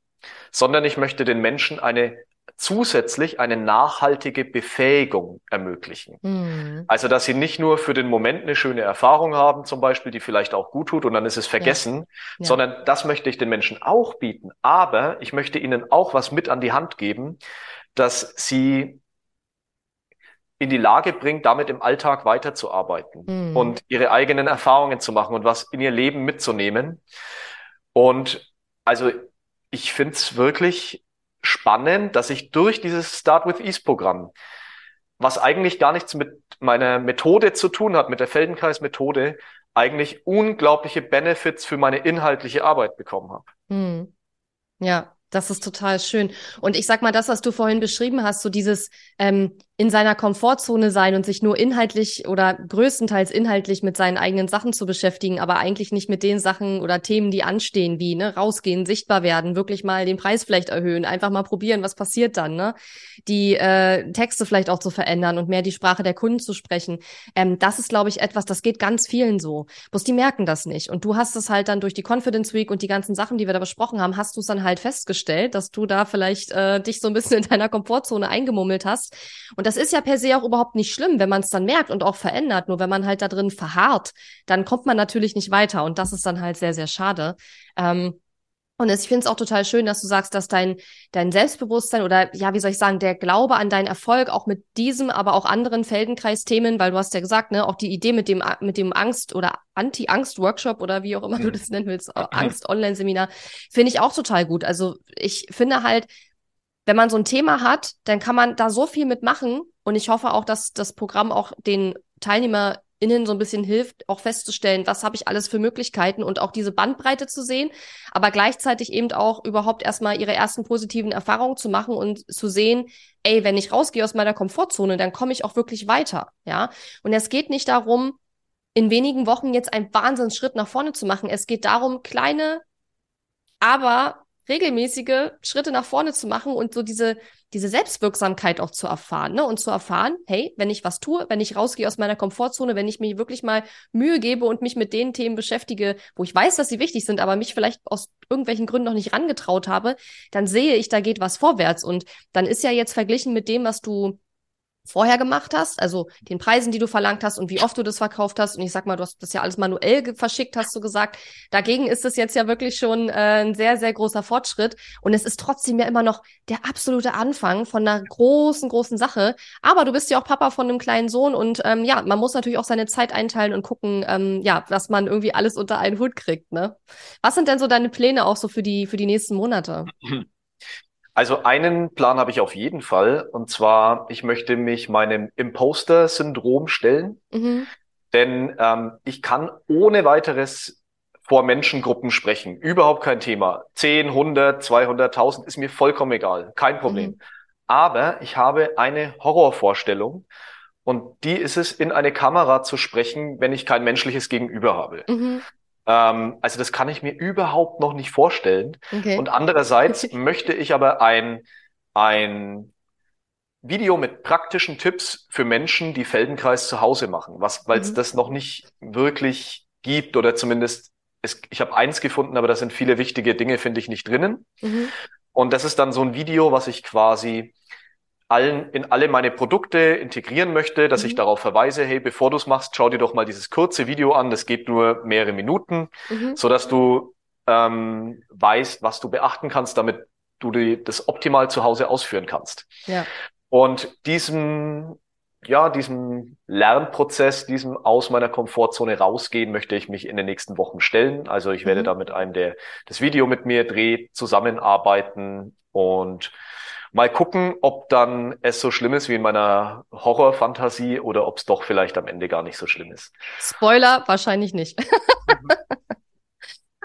sondern ich möchte den Menschen eine zusätzlich eine nachhaltige Befähigung ermöglichen. Mhm. Also, dass sie nicht nur für den Moment eine schöne Erfahrung haben, zum Beispiel, die vielleicht auch gut tut und dann ist es vergessen, ja. Ja. sondern das möchte ich den Menschen auch bieten. Aber ich möchte ihnen auch was mit an die Hand geben, dass sie in die Lage bringt, damit im Alltag weiterzuarbeiten mhm. und ihre eigenen Erfahrungen zu machen und was in ihr Leben mitzunehmen. Und also ich finde es wirklich spannend, dass ich durch dieses Start with Ease Programm, was eigentlich gar nichts mit meiner Methode zu tun hat, mit der Feldenkreis-Methode, eigentlich unglaubliche Benefits für meine inhaltliche Arbeit bekommen habe. Mhm. Ja, das ist total schön. Und ich sag mal, das, was du vorhin beschrieben hast, so dieses, ähm, in seiner Komfortzone sein und sich nur inhaltlich oder größtenteils inhaltlich mit seinen eigenen Sachen zu beschäftigen, aber eigentlich nicht mit den Sachen oder Themen, die anstehen, wie ne, rausgehen, sichtbar werden, wirklich mal den Preis vielleicht erhöhen, einfach mal probieren, was passiert dann, ne? Die äh, Texte vielleicht auch zu verändern und mehr die Sprache der Kunden zu sprechen. Ähm, das ist, glaube ich, etwas, das geht ganz vielen so. Bloß die merken das nicht. Und du hast es halt dann durch die Confidence Week und die ganzen Sachen, die wir da besprochen haben, hast du es dann halt festgestellt, dass du da vielleicht äh, dich so ein bisschen in deiner Komfortzone eingemummelt hast. Und das ist ja per se auch überhaupt nicht schlimm, wenn man es dann merkt und auch verändert. Nur wenn man halt da drin verharrt, dann kommt man natürlich nicht weiter. Und das ist dann halt sehr, sehr schade. Ähm, und ich finde es auch total schön, dass du sagst, dass dein, dein Selbstbewusstsein oder ja, wie soll ich sagen, der Glaube an deinen Erfolg auch mit diesem, aber auch anderen Feldenkreisthemen, weil du hast ja gesagt, ne, auch die Idee mit dem, mit dem Angst- oder Anti-Angst-Workshop oder wie auch immer mhm. du das nennen willst, [CLEARS THROAT] Angst-Online-Seminar, finde ich auch total gut. Also ich finde halt, wenn man so ein Thema hat, dann kann man da so viel mitmachen. Und ich hoffe auch, dass das Programm auch den TeilnehmerInnen so ein bisschen hilft, auch festzustellen, was habe ich alles für Möglichkeiten und auch diese Bandbreite zu sehen, aber gleichzeitig eben auch überhaupt erstmal ihre ersten positiven Erfahrungen zu machen und zu sehen, ey, wenn ich rausgehe aus meiner Komfortzone, dann komme ich auch wirklich weiter, ja. Und es geht nicht darum, in wenigen Wochen jetzt einen Wahnsinnsschritt nach vorne zu machen. Es geht darum, kleine, aber regelmäßige Schritte nach vorne zu machen und so diese, diese Selbstwirksamkeit auch zu erfahren, ne? Und zu erfahren, hey, wenn ich was tue, wenn ich rausgehe aus meiner Komfortzone, wenn ich mir wirklich mal Mühe gebe und mich mit den Themen beschäftige, wo ich weiß, dass sie wichtig sind, aber mich vielleicht aus irgendwelchen Gründen noch nicht rangetraut habe, dann sehe ich, da geht was vorwärts. Und dann ist ja jetzt verglichen mit dem, was du vorher gemacht hast, also den Preisen, die du verlangt hast und wie oft du das verkauft hast. Und ich sag mal, du hast das ja alles manuell verschickt, hast du gesagt. Dagegen ist es jetzt ja wirklich schon äh, ein sehr, sehr großer Fortschritt. Und es ist trotzdem ja immer noch der absolute Anfang von einer großen, großen Sache. Aber du bist ja auch Papa von einem kleinen Sohn und ähm, ja, man muss natürlich auch seine Zeit einteilen und gucken, ähm, ja, dass man irgendwie alles unter einen Hut kriegt. Ne? Was sind denn so deine Pläne auch so für die, für die nächsten Monate? [CLEARS THROAT] Also einen Plan habe ich auf jeden Fall. Und zwar, ich möchte mich meinem Imposter-Syndrom stellen. Mhm. Denn ähm, ich kann ohne weiteres vor Menschengruppen sprechen. Überhaupt kein Thema. 10, 100, 200.000 ist mir vollkommen egal. Kein Problem. Mhm. Aber ich habe eine Horrorvorstellung. Und die ist es, in eine Kamera zu sprechen, wenn ich kein menschliches Gegenüber habe. Mhm. Ähm, also das kann ich mir überhaupt noch nicht vorstellen. Okay. Und andererseits [LAUGHS] möchte ich aber ein, ein Video mit praktischen Tipps für Menschen, die Feldenkreis zu Hause machen, was, weil es mhm. das noch nicht wirklich gibt oder zumindest es, ich habe eins gefunden, aber da sind viele wichtige Dinge, finde ich, nicht drinnen. Mhm. Und das ist dann so ein Video, was ich quasi allen, in alle meine Produkte integrieren möchte, dass mhm. ich darauf verweise, hey, bevor du es machst, schau dir doch mal dieses kurze Video an, das geht nur mehrere Minuten, mhm. so dass du ähm, weißt, was du beachten kannst, damit du die, das optimal zu Hause ausführen kannst. Ja. Und diesem, ja, diesem Lernprozess, diesem aus meiner Komfortzone rausgehen, möchte ich mich in den nächsten Wochen stellen. Also ich werde mhm. da mit einem, der das Video mit mir dreht, zusammenarbeiten und Mal gucken, ob dann es so schlimm ist wie in meiner Horrorfantasie oder ob es doch vielleicht am Ende gar nicht so schlimm ist. Spoiler, wahrscheinlich nicht.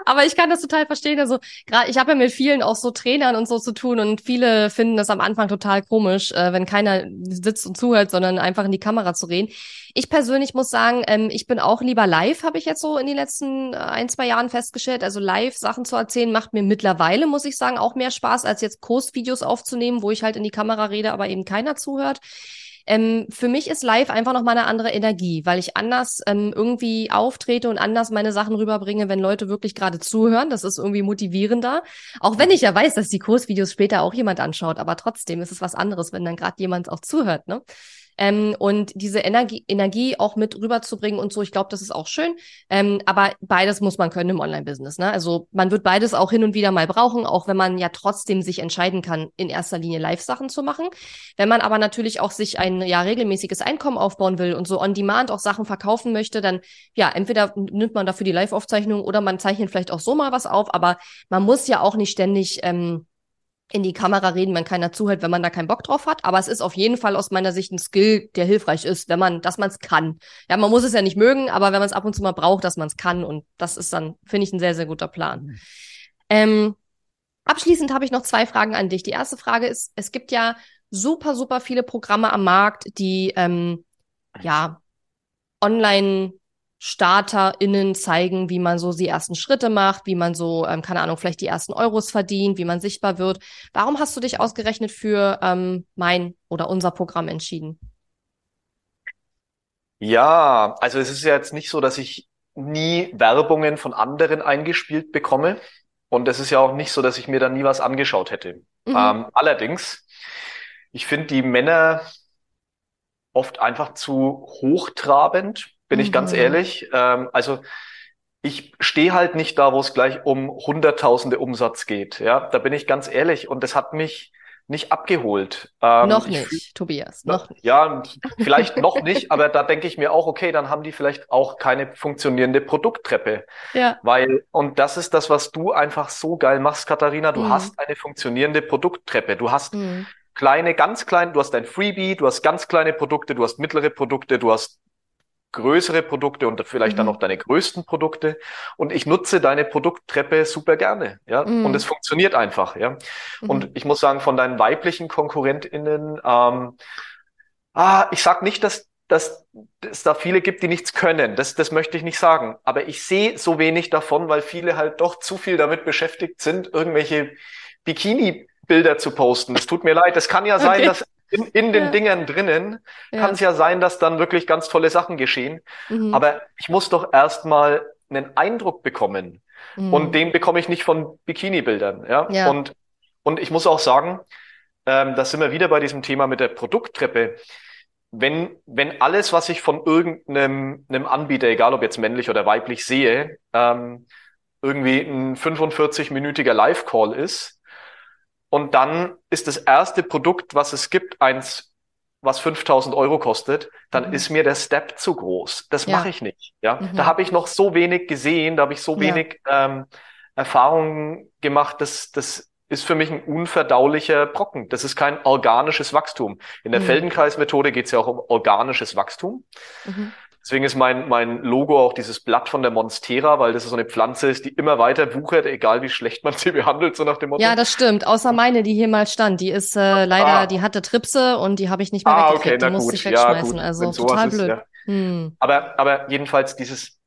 Aber ich kann das total verstehen. Also gerade, ich habe ja mit vielen auch so Trainern und so zu tun und viele finden das am Anfang total komisch, äh, wenn keiner sitzt und zuhört, sondern einfach in die Kamera zu reden. Ich persönlich muss sagen, ähm, ich bin auch lieber live, habe ich jetzt so in den letzten äh, ein, zwei Jahren festgestellt. Also live Sachen zu erzählen macht mir mittlerweile, muss ich sagen, auch mehr Spaß, als jetzt Kursvideos aufzunehmen, wo ich halt in die Kamera rede, aber eben keiner zuhört. Ähm, für mich ist live einfach noch mal eine andere Energie, weil ich anders ähm, irgendwie auftrete und anders meine Sachen rüberbringe, wenn Leute wirklich gerade zuhören. Das ist irgendwie motivierender. Auch wenn ich ja weiß, dass die Kursvideos später auch jemand anschaut, aber trotzdem ist es was anderes, wenn dann gerade jemand auch zuhört. Ne? Ähm, und diese Energie, Energie auch mit rüberzubringen und so. Ich glaube, das ist auch schön. Ähm, aber beides muss man können im Online-Business. Ne? Also man wird beides auch hin und wieder mal brauchen, auch wenn man ja trotzdem sich entscheiden kann, in erster Linie Live-Sachen zu machen. Wenn man aber natürlich auch sich ein ja regelmäßiges Einkommen aufbauen will und so on demand auch Sachen verkaufen möchte, dann ja, entweder nimmt man dafür die Live-Aufzeichnung oder man zeichnet vielleicht auch so mal was auf, aber man muss ja auch nicht ständig ähm, in die Kamera reden, wenn keiner zuhört, wenn man da keinen Bock drauf hat. Aber es ist auf jeden Fall aus meiner Sicht ein Skill, der hilfreich ist, wenn man, dass man es kann. Ja, man muss es ja nicht mögen, aber wenn man es ab und zu mal braucht, dass man es kann. Und das ist dann, finde ich, ein sehr, sehr guter Plan. Mhm. Ähm, abschließend habe ich noch zwei Fragen an dich. Die erste Frage ist, es gibt ja super, super viele Programme am Markt, die ähm, ja online StarterInnen zeigen, wie man so die ersten Schritte macht, wie man so, ähm, keine Ahnung, vielleicht die ersten Euros verdient, wie man sichtbar wird. Warum hast du dich ausgerechnet für ähm, mein oder unser Programm entschieden? Ja, also es ist ja jetzt nicht so, dass ich nie Werbungen von anderen eingespielt bekomme. Und es ist ja auch nicht so, dass ich mir dann nie was angeschaut hätte. Mhm. Ähm, allerdings, ich finde die Männer oft einfach zu hochtrabend bin mhm. ich ganz mhm. ehrlich. Ähm, also ich stehe halt nicht da, wo es gleich um Hunderttausende Umsatz geht. Ja, da bin ich ganz ehrlich. Und das hat mich nicht abgeholt. Ähm, noch nicht, fühl, Tobias, noch nicht. Ja, vielleicht noch nicht, aber da denke ich mir auch, okay, dann haben die vielleicht auch keine funktionierende Produkttreppe. Ja. Weil, und das ist das, was du einfach so geil machst, Katharina. Du mhm. hast eine funktionierende Produkttreppe. Du hast mhm. kleine, ganz kleine, du hast ein Freebie, du hast ganz kleine Produkte, du hast mittlere Produkte, du hast größere Produkte und vielleicht mhm. dann noch deine größten Produkte. Und ich nutze deine Produkttreppe super gerne, ja. Mhm. Und es funktioniert einfach, ja. Mhm. Und ich muss sagen, von deinen weiblichen KonkurrentInnen, ähm, ah, ich sag nicht, dass dass es da viele gibt, die nichts können. Das, das möchte ich nicht sagen. Aber ich sehe so wenig davon, weil viele halt doch zu viel damit beschäftigt sind, irgendwelche Bikini-Bilder zu posten. Es tut mir leid. Es kann ja sein, okay. dass in, in den ja. Dingern drinnen ja. kann es ja sein, dass dann wirklich ganz tolle Sachen geschehen. Mhm. Aber ich muss doch erstmal einen Eindruck bekommen. Mhm. Und den bekomme ich nicht von Bikini-Bildern. Ja? ja? Und, und ich muss auch sagen, ähm, da sind wir wieder bei diesem Thema mit der Produkttreppe. Wenn, wenn alles, was ich von irgendeinem einem Anbieter, egal ob jetzt männlich oder weiblich sehe, ähm, irgendwie ein 45-minütiger Live-Call ist, und dann ist das erste Produkt, was es gibt, eins, was 5000 Euro kostet, dann mhm. ist mir der Step zu groß. Das ja. mache ich nicht. Ja, mhm. da habe ich noch so wenig gesehen, da habe ich so wenig ja. ähm, Erfahrungen gemacht, dass das ist für mich ein unverdaulicher Brocken. Das ist kein organisches Wachstum. In der mhm. Feldenkreismethode geht es ja auch um organisches Wachstum. Mhm. Deswegen ist mein, mein Logo auch dieses Blatt von der Monstera, weil das so eine Pflanze ist, die immer weiter wuchert, egal wie schlecht man [LAUGHS] sie behandelt, so nach dem Motto. Ja, das stimmt. Außer meine, die hier mal stand. Die ist äh, leider, ah. die hatte Tripse und die habe ich nicht mehr ah, weggekriegt. Okay, die musste ich wegschmeißen. Ja, also total blöd. Ist, ja. Hm. Aber, aber jedenfalls dieses,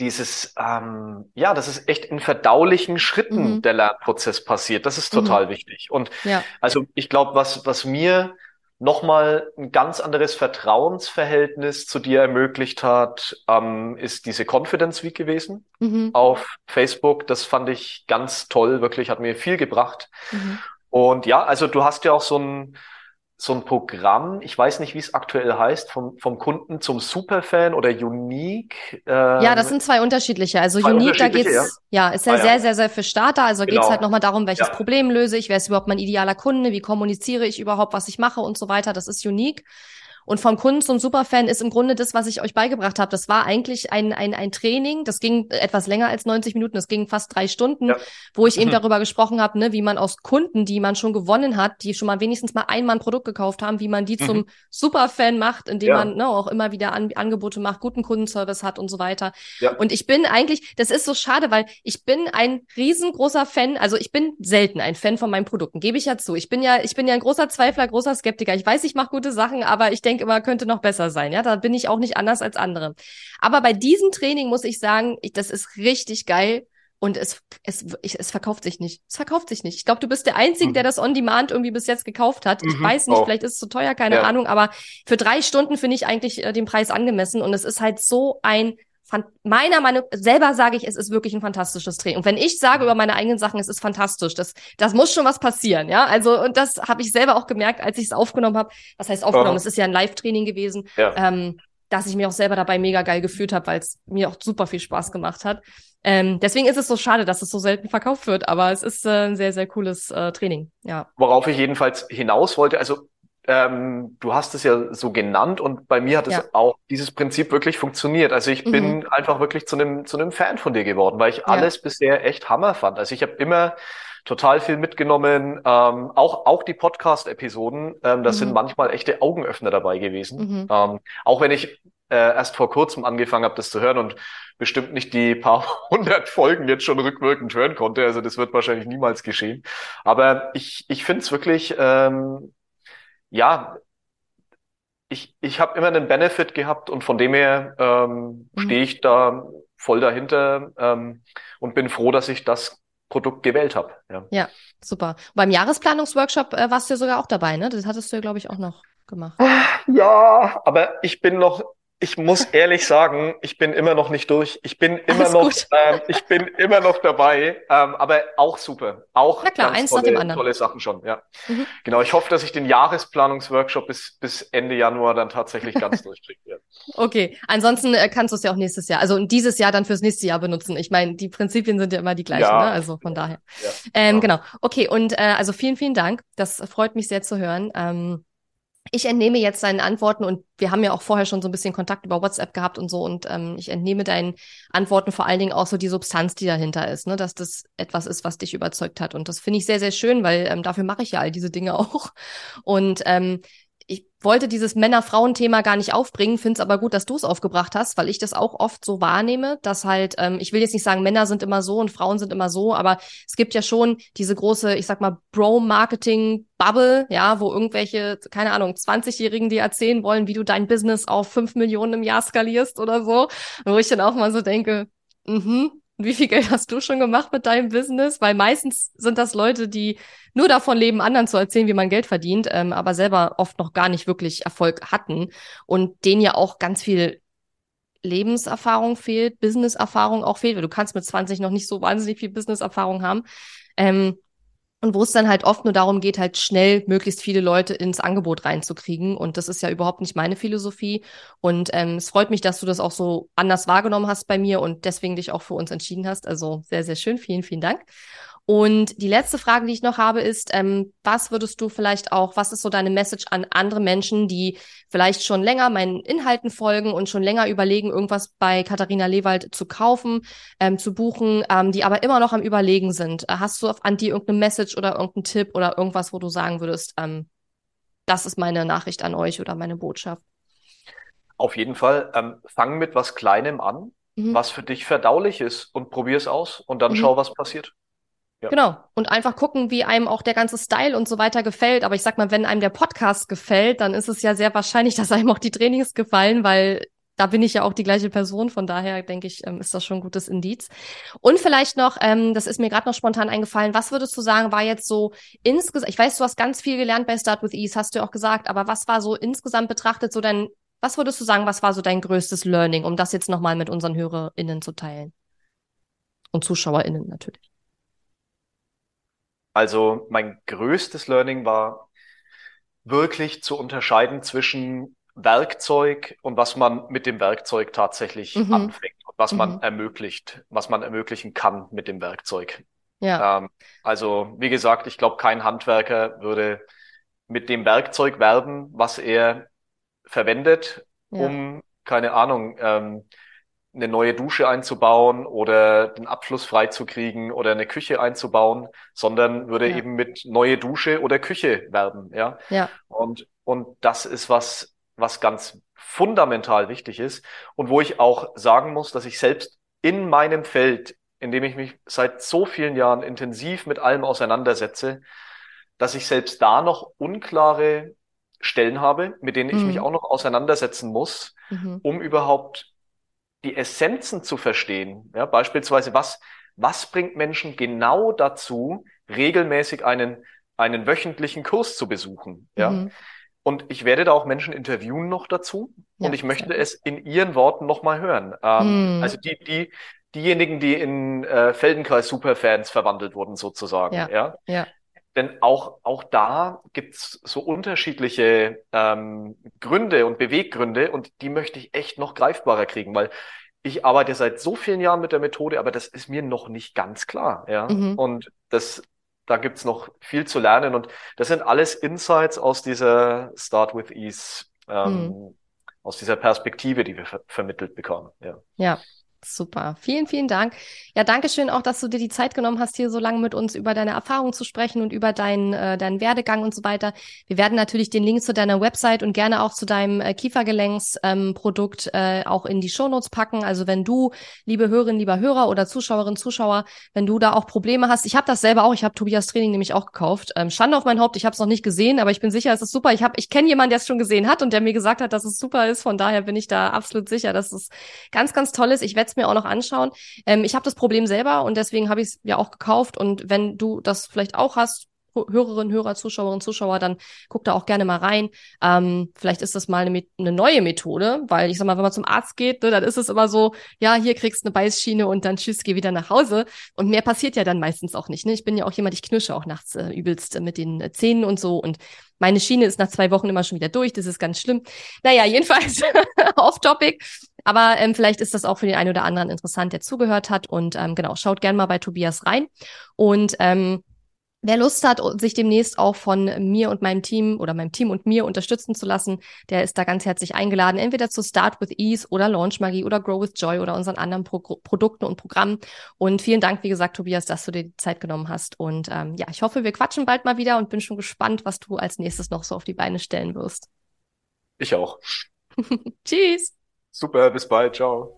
dieses, ähm, ja, das ist echt in verdaulichen Schritten mhm. der Lernprozess passiert. Das ist total mhm. wichtig. Und ja. also ich glaube, was, was mir nochmal ein ganz anderes Vertrauensverhältnis zu dir ermöglicht hat, ähm, ist diese Confidence Week gewesen mhm. auf Facebook. Das fand ich ganz toll, wirklich, hat mir viel gebracht. Mhm. Und ja, also du hast ja auch so ein, so ein Programm, ich weiß nicht, wie es aktuell heißt, vom, vom Kunden zum Superfan oder Unique. Äh, ja, das sind zwei unterschiedliche. Also zwei Unique, da geht's, ja, ja ist ja, ah, ja, sehr, sehr, sehr für Starter. Also genau. geht's halt nochmal darum, welches ja. Problem löse ich, wer ist überhaupt mein idealer Kunde, wie kommuniziere ich überhaupt, was ich mache und so weiter. Das ist Unique. Und vom Kunden zum Superfan ist im Grunde das, was ich euch beigebracht habe. Das war eigentlich ein, ein, ein Training, das ging etwas länger als 90 Minuten, das ging fast drei Stunden, ja. wo ich eben mhm. darüber gesprochen habe, ne, wie man aus Kunden, die man schon gewonnen hat, die schon mal wenigstens mal einmal ein Produkt gekauft haben, wie man die mhm. zum Superfan macht, indem ja. man ne, auch immer wieder An Angebote macht, guten Kundenservice hat und so weiter. Ja. Und ich bin eigentlich, das ist so schade, weil ich bin ein riesengroßer Fan, also ich bin selten ein Fan von meinen Produkten, gebe ich ja zu. Ich bin ja, ich bin ja ein großer Zweifler, großer Skeptiker. Ich weiß, ich mache gute Sachen, aber ich denke, denke immer, könnte noch besser sein. Ja, da bin ich auch nicht anders als andere. Aber bei diesem Training muss ich sagen, ich, das ist richtig geil. Und es, es, ich, es verkauft sich nicht. Es verkauft sich nicht. Ich glaube, du bist der Einzige, mhm. der das On Demand irgendwie bis jetzt gekauft hat. Ich mhm. weiß nicht, oh. vielleicht ist es zu teuer, keine ja. Ahnung, aber für drei Stunden finde ich eigentlich äh, den Preis angemessen. Und es ist halt so ein meiner Meinung selber sage ich, es ist wirklich ein fantastisches Training. Und wenn ich sage über meine eigenen Sachen, es ist fantastisch, das das muss schon was passieren, ja? Also und das habe ich selber auch gemerkt, als ich es aufgenommen habe. Was heißt aufgenommen? Es ist ja ein Live-Training gewesen. Ja. Ähm, dass ich mich auch selber dabei mega geil gefühlt habe, weil es mir auch super viel Spaß gemacht hat. Ähm, deswegen ist es so schade, dass es so selten verkauft wird, aber es ist äh, ein sehr, sehr cooles äh, Training. Ja. Worauf ich jedenfalls hinaus wollte, also ähm, du hast es ja so genannt und bei mir hat ja. es auch dieses Prinzip wirklich funktioniert. Also ich mhm. bin einfach wirklich zu einem zu einem Fan von dir geworden, weil ich ja. alles bisher echt Hammer fand. Also ich habe immer total viel mitgenommen, ähm, auch auch die Podcast-Episoden. Ähm, das mhm. sind manchmal echte Augenöffner dabei gewesen. Mhm. Ähm, auch wenn ich äh, erst vor kurzem angefangen habe, das zu hören und bestimmt nicht die paar [LAUGHS] hundert Folgen jetzt schon rückwirkend hören konnte. Also das wird wahrscheinlich niemals geschehen. Aber ich ich finde es wirklich ähm, ja, ich, ich habe immer einen Benefit gehabt und von dem her ähm, Mhm. stehe ich da voll dahinter ähm, und bin froh, dass ich das Produkt gewählt habe. Ja. Ja, super. Beim Jahresplanungsworkshop äh, warst du ja sogar auch dabei, ne? Das hattest du ja, glaube ich, auch noch gemacht. Ja, aber ich bin noch, ich muss ehrlich sagen, ich bin immer noch nicht durch. Ich bin immer Alles noch, ähm, ich bin immer noch dabei, ähm, aber auch super. Auch Na klar, eins nach tolle, dem anderen. tolle Sachen schon, ja. Mhm. Genau, ich hoffe, dass ich den Jahresplanungsworkshop bis, bis Ende Januar dann tatsächlich ganz [LAUGHS] durchkriege. Ja. Okay, ansonsten äh, kannst du es ja auch nächstes Jahr, also dieses Jahr dann fürs nächste Jahr benutzen. Ich meine, die Prinzipien sind ja immer die gleichen, Ja. ne? Also von daher. Ja, Ähm, genau. genau. Okay, und äh, also vielen, vielen Dank. Das freut mich sehr zu hören. Ähm, ich entnehme jetzt deinen Antworten und wir haben ja auch vorher schon so ein bisschen Kontakt über WhatsApp gehabt und so und ähm, ich entnehme deinen Antworten vor allen Dingen auch so die Substanz, die dahinter ist, ne? dass das etwas ist, was dich überzeugt hat und das finde ich sehr, sehr schön, weil ähm, dafür mache ich ja all diese Dinge [LAUGHS] auch und ähm, ich wollte dieses Männer-Frauen-Thema gar nicht aufbringen, finde es aber gut, dass du es aufgebracht hast, weil ich das auch oft so wahrnehme, dass halt, ähm, ich will jetzt nicht sagen, Männer sind immer so und Frauen sind immer so, aber es gibt ja schon diese große, ich sag mal, Bro-Marketing-Bubble, ja, wo irgendwelche, keine Ahnung, 20-Jährigen dir erzählen wollen, wie du dein Business auf 5 Millionen im Jahr skalierst oder so, wo ich dann auch mal so denke, mhm, wie viel Geld hast du schon gemacht mit deinem Business? Weil meistens sind das Leute, die nur davon leben, anderen zu erzählen, wie man Geld verdient, ähm, aber selber oft noch gar nicht wirklich Erfolg hatten und denen ja auch ganz viel Lebenserfahrung fehlt, Businesserfahrung auch fehlt, weil du kannst mit 20 noch nicht so wahnsinnig viel Businesserfahrung haben. Ähm, und wo es dann halt oft nur darum geht, halt schnell möglichst viele Leute ins Angebot reinzukriegen. Und das ist ja überhaupt nicht meine Philosophie. Und ähm, es freut mich, dass du das auch so anders wahrgenommen hast bei mir und deswegen dich auch für uns entschieden hast. Also sehr, sehr schön. Vielen, vielen Dank. Und die letzte Frage, die ich noch habe, ist, ähm, was würdest du vielleicht auch, was ist so deine Message an andere Menschen, die vielleicht schon länger meinen Inhalten folgen und schon länger überlegen, irgendwas bei Katharina Lewald zu kaufen, ähm, zu buchen, ähm, die aber immer noch am Überlegen sind? Äh, Hast du an die irgendeine Message oder irgendeinen Tipp oder irgendwas, wo du sagen würdest, ähm, das ist meine Nachricht an euch oder meine Botschaft? Auf jeden Fall, ähm, fang mit was Kleinem an, Mhm. was für dich verdaulich ist und probier es aus und dann Mhm. schau, was passiert. Ja. Genau. Und einfach gucken, wie einem auch der ganze Style und so weiter gefällt. Aber ich sag mal, wenn einem der Podcast gefällt, dann ist es ja sehr wahrscheinlich, [LAUGHS] dass einem auch die Trainings gefallen, weil da bin ich ja auch die gleiche Person. Von daher denke ich, ähm, ist das schon ein gutes Indiz. Und vielleicht noch, ähm, das ist mir gerade noch spontan eingefallen, was würdest du sagen, war jetzt so insgesamt, ich weiß, du hast ganz viel gelernt bei Start with Ease, hast du ja auch gesagt, aber was war so insgesamt betrachtet so dein, was würdest du sagen, was war so dein größtes Learning, um das jetzt nochmal mit unseren HörerInnen zu teilen? Und ZuschauerInnen natürlich. Also mein größtes Learning war wirklich zu unterscheiden zwischen Werkzeug und was man mit dem Werkzeug tatsächlich Mhm. anfängt und was man Mhm. ermöglicht, was man ermöglichen kann mit dem Werkzeug. Ja. Ähm, also wie gesagt, ich glaube, kein Handwerker würde mit dem Werkzeug werben, was er verwendet, Ja. um, keine Ahnung, ähm, eine neue Dusche einzubauen oder den Abfluss freizukriegen oder eine Küche einzubauen, sondern würde Ja. eben mit neue Dusche oder Küche werben, ja. Ja. Und, und das ist was, was ganz fundamental wichtig ist und wo ich auch sagen muss, dass ich selbst in meinem Feld, in dem ich mich seit so vielen Jahren intensiv mit allem auseinandersetze, dass ich selbst da noch unklare Stellen habe, mit denen ich mich Mhm. auch noch auseinandersetzen muss, Mhm. um überhaupt die Essenzen zu verstehen. Ja, beispielsweise, was, was bringt Menschen genau dazu, regelmäßig einen, einen wöchentlichen Kurs zu besuchen? Ja, Mhm. und ich werde da auch Menschen interviewen noch dazu Ja, und ich möchte es in ihren Worten nochmal hören. Ähm, Mhm. also die, die, diejenigen, die in äh, Feldenkreis Superfans verwandelt wurden sozusagen. Ja. Ja. Ja. Denn auch, auch da gibt's so unterschiedliche ähm, Gründe und Beweggründe und die möchte ich echt noch greifbarer kriegen, weil ich arbeite seit so vielen Jahren mit der Methode, aber das ist mir noch nicht ganz klar. Ja? Mhm. Und das, da gibt's noch viel zu lernen und das sind alles Insights aus dieser Start with Ease, ähm, Mhm. aus dieser Perspektive, die wir ver vermittelt bekommen. Ja. Ja. Super. Vielen, vielen Dank. Ja, danke schön auch, dass du dir die Zeit genommen hast, hier so lange mit uns über deine Erfahrungen zu sprechen und über deinen, äh, deinen Werdegang und so weiter. Wir werden natürlich den Link zu deiner Website und gerne auch zu deinem äh, Kiefergelenksprodukt ähm, äh, auch in die Shownotes packen. Also wenn du, liebe Hörerin, lieber Hörer oder Zuschauerin, Zuschauer, wenn du da auch Probleme hast, ich habe das selber auch, ich habe Tobias Training nämlich auch gekauft. Ähm, Schande auf mein Haupt, ich habe es noch nicht gesehen, aber ich bin sicher, es ist super. Ich habe, ich kenne jemanden, der es schon gesehen hat und der mir gesagt hat, dass es super ist. Von daher bin ich da absolut sicher, dass es ganz, ganz toll ist. Ich werde es mir auch noch anschauen. Ähm, ich habe das Problem selber und deswegen habe ich es ja auch gekauft. Und wenn du das vielleicht auch hast, Hörerinnen, Hörer, Zuschauerinnen, Zuschauer, dann guck da auch gerne mal rein. Ähm, vielleicht ist das mal eine, eine, neue Methode, weil ich sag mal, wenn man zum Arzt geht, ne, dann ist es immer so, ja, hier kriegst du eine Beißschiene und dann tschüss, geh wieder nach Hause. Und mehr passiert ja dann meistens auch nicht. Ne? Ich bin ja auch jemand, ich knirsche auch nachts äh, übelst mit den äh, Zähnen und so. Und meine Schiene ist nach zwei Wochen immer schon wieder durch. Das ist ganz schlimm. Naja, [LAUGHS] jedenfalls off-topic. Aber ähm, vielleicht ist das auch für den einen oder anderen interessant, der zugehört hat. Und ähm, genau, schaut gern mal bei Tobias rein. Und ähm, Wer Lust hat, sich demnächst auch von mir und meinem Team oder meinem Team und mir unterstützen zu lassen, der ist da ganz herzlich eingeladen, entweder zu Start with Ease oder Launch Magie oder Grow with Joy oder unseren anderen Pro Produkten und Programmen. Und vielen Dank, wie gesagt, Tobias, dass du dir die Zeit genommen hast. Und ähm, ja, ich hoffe, wir quatschen bald mal wieder und bin schon gespannt, was du als nächstes noch so auf die Beine stellen wirst. Ich auch. [LAUGHS] Tschüss. Super, bis bald. Ciao.